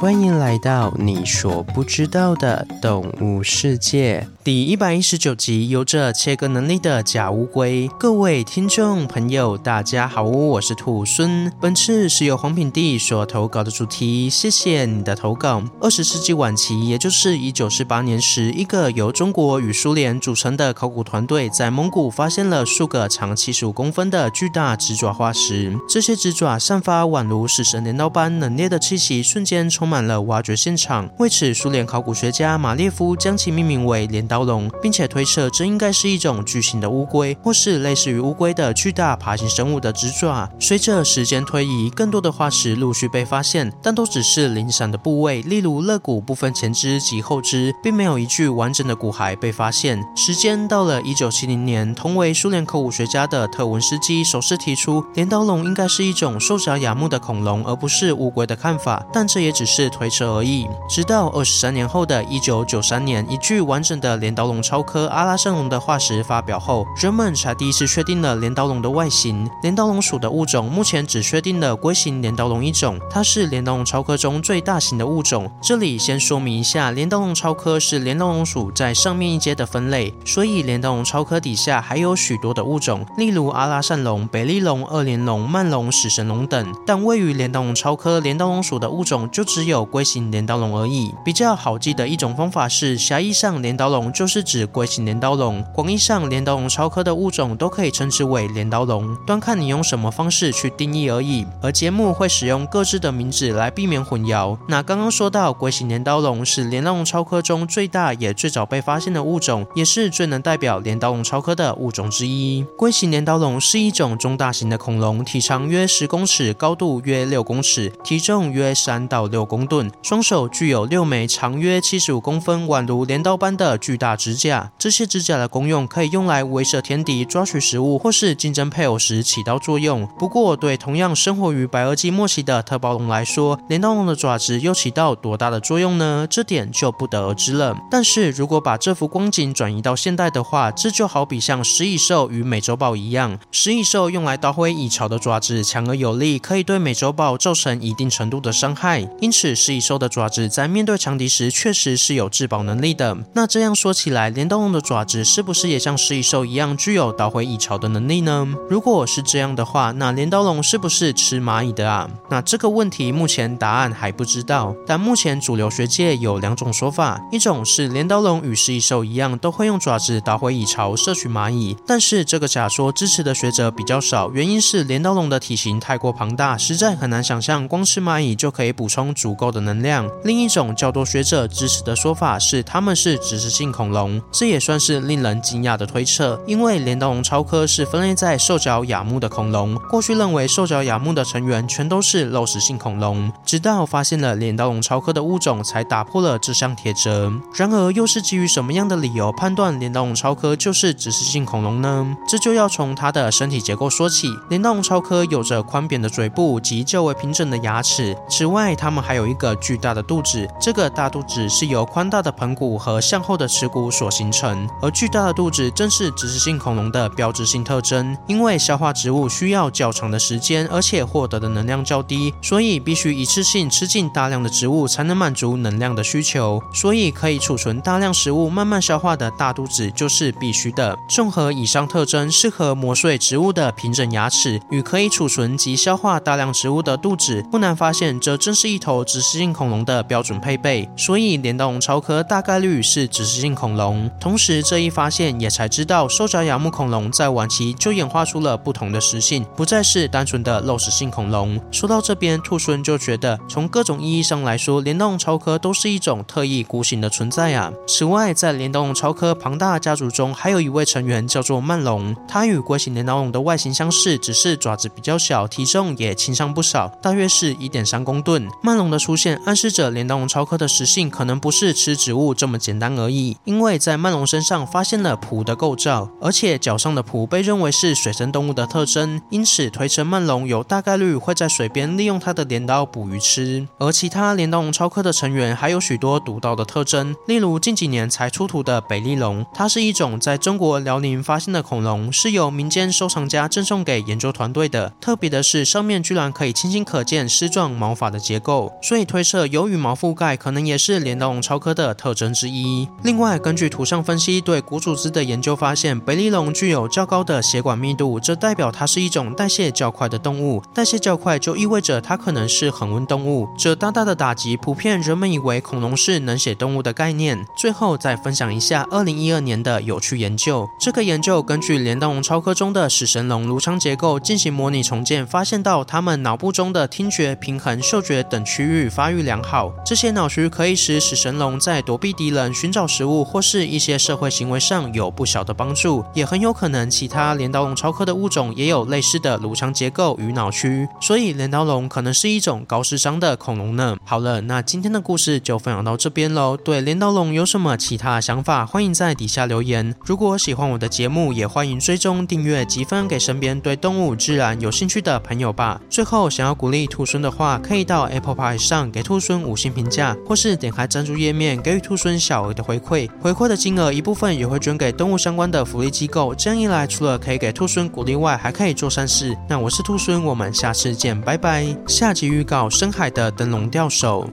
欢迎来到你所不知道的动物世界。第一百一十九集。有着切割能力的假乌龟，各位听众朋友，大家好，我是兔孙。本次是由黄品帝所投稿的主题，谢谢你的投稿。二十世纪晚期，也就是一九四八年时，一个由中国与苏联组成的考古团队在蒙古发现了数个长七十五公分的巨大直爪化石，这些直爪散发宛如死神镰刀般冷冽的气息，瞬间充满了挖掘现场。为此，苏联考古学家马列夫将其命名为镰刀龙，并且推测这应该是一种巨型的乌龟，或是类似于乌龟的巨大爬行生物的直爪。随着时间推移，更多的化石陆续被发现，但都只是零散的部位，例如肋骨部分前肢及后肢，并没有一具完整的骨骸被发现。时间到了一九七零年，同为苏联考古学家的特文斯基首次提出镰刀龙应该是一种兽脚亚目的恐龙，而不是乌龟的看法，但这也只是推测而已。直到二十三年后的一九九三年，一具完整的镰刀龙超科阿拉圣龙的化石发表后，人们才第一次确定了镰刀龙的外形。镰刀龙属的物种目前只确定了龟形镰刀龙一种，它是镰刀龙超科中最大型的物种。这里先说明一下，镰刀龙超科是镰刀龙属在上面一阶的分类，所以镰刀龙超科底下还有许多的物种，例如阿拉善龙、北利龙、二连龙、曼龙、死神龙等。但位于镰刀龙超科镰刀龙属的物种就只有龟形镰刀龙而已。比较好记的一种方法是，狭义上镰刀龙就是指龟形镰刀龙，广义上镰刀龙超科的物种都可以称之为镰刀龙，端看你用什么方式去定义而已。而节目会使用各自的名字来避免混淆。那刚刚说到龟形镰刀龙是镰刀龙超科中最大也最早被发现的物种，也是最能代表镰刀龙超科的物种之一。龟形镰刀龙是一种中大型的恐龙，体长约十公尺，高度约六公尺，体重约三到六公吨，双手具有六枚长约七十五公分，宛如镰刀般的巨大指甲。这些指甲的功用可以用来威慑天敌、抓取食物或是竞争配偶时起到作用。不过，对同样生活于白垩纪末期的特暴龙来说，镰刀龙的爪子又起到多大的作用呢？这点就不得而知了。但是如果把这幅光景转移到现代的话，这就好比像食蚁兽与美洲豹一样，食蚁兽用来捣毁蚁巢的爪子强而有力，可以对美洲豹造成一定程度的伤害。因此，食蚁兽的爪子在面对强敌时，确实是有自保能力的。那这样说说起来，镰刀龙的爪子是不是也像食蚁兽一样具有捣毁蚁巢的能力呢？如果是这样的话，那镰刀龙是不是吃蚂蚁的啊？那这个问题目前答案还不知道。但目前主流学界有两种说法，一种是镰刀龙与食蚁兽一样，都会用爪子捣毁蚁巢摄取蚂蚁，但是这个假说支持的学者比较少，原因是镰刀龙的体型太过庞大，实在很难想象光吃蚂蚁就可以补充足够的能量。另一种较多学者支持的说法是，它们是植食性恐龙，这也算是令人惊讶的推测，因为镰刀龙超科是分类在兽脚亚目的恐龙，过去认为兽脚亚目的成员全都是肉食性恐龙，直到发现了镰刀龙超科的物种，才打破了这项铁则。然而，又是基于什么样的理由判断镰刀龙超科就是植食性恐龙呢？这就要从它的身体结构说起。镰刀龙超科有着宽扁的嘴部及较为平整的牙齿，此外，它们还有一个巨大的肚子，这个大肚子是由宽大的盆骨和向后的耻骨所形成，而巨大的肚子正是植食性恐龙的标志性特征。因为消化植物需要较长的时间，而且获得的能量较低，所以必须一次性吃进大量的植物才能满足能量的需求。所以可以储存大量食物慢慢消化的大肚子就是必须的。综合以上特征，适合磨碎植物的平整牙齿与可以储存及消化大量植物的肚子，不难发现，这正是一头植食性恐龙的标准配备。所以，镰刀龙超科大概率是植食性恐龙。同时，这一发现也才知道，兽脚亚目恐龙在晚期就演化出了不同的食性，不再是单纯的肉食性恐龙。说到这边，兔孙就觉得，从各种意义上来说，镰刀龙超科都是一种特异孤行的存在啊。此外，在镰刀龙超科庞大家族中，还有一位成员叫做曼龙，它与龟形镰刀龙的外形相似，只是爪子比较小，体重也轻上不少，大约是一点三公吨。曼龙的出现暗示着镰刀龙超科的食性可能不是吃植物这么简单而已。因为在曼龙身上发现了蹼的构造，而且脚上的蹼被认为是水生动物的特征，因此推测曼龙有大概率会在水边利用它的镰刀捕鱼吃。而其他镰刀龙超科的成员还有许多独到的特征，例如近几年才出土的北利龙，它是一种在中国辽宁发现的恐龙，是由民间收藏家赠送给研究团队的。特别的是，上面居然可以清晰可见丝状毛发的结构，所以推测有羽毛覆盖可能也是镰刀龙超科的特征之一。另外，根据图像分析对骨组织的研究发现，北利龙具有较高的血管密度，这代表它是一种代谢较快的动物。代谢较快就意味着它可能是恒温动物，这大大的打击普遍人们以为恐龙是冷血动物的概念。最后再分享一下二零一二年的有趣研究，这个研究根据镰刀龙超科中的死神龙颅腔结构进行模拟重建，发现到它们脑部中的听觉、平衡、嗅觉等区域发育良好，这些脑区可以使死神龙在躲避敌人、寻找食物或是一些社会行为上有不小的帮助，也很有可能其他镰刀龙超科的物种也有类似的颅腔结构与脑区，所以镰刀龙可能是一种高智商的恐龙呢。好了，那今天的故事就分享到这边喽。对镰刀龙有什么其他想法，欢迎在底下留言。如果喜欢我的节目，也欢迎追踪订阅积分给身边对动物自然有兴趣的朋友吧。最后，想要鼓励兔孙的话，可以到 Apple Pie 上给兔孙五星评价，或是点开赞助页面给予兔孙小额的回馈。回馈的金额一部分也会捐给动物相关的福利机构。这样一来，除了可以给兔孙鼓励外，还可以做善事。那我是兔孙，我们下次见，拜拜。下集预告：深海的灯笼钓手。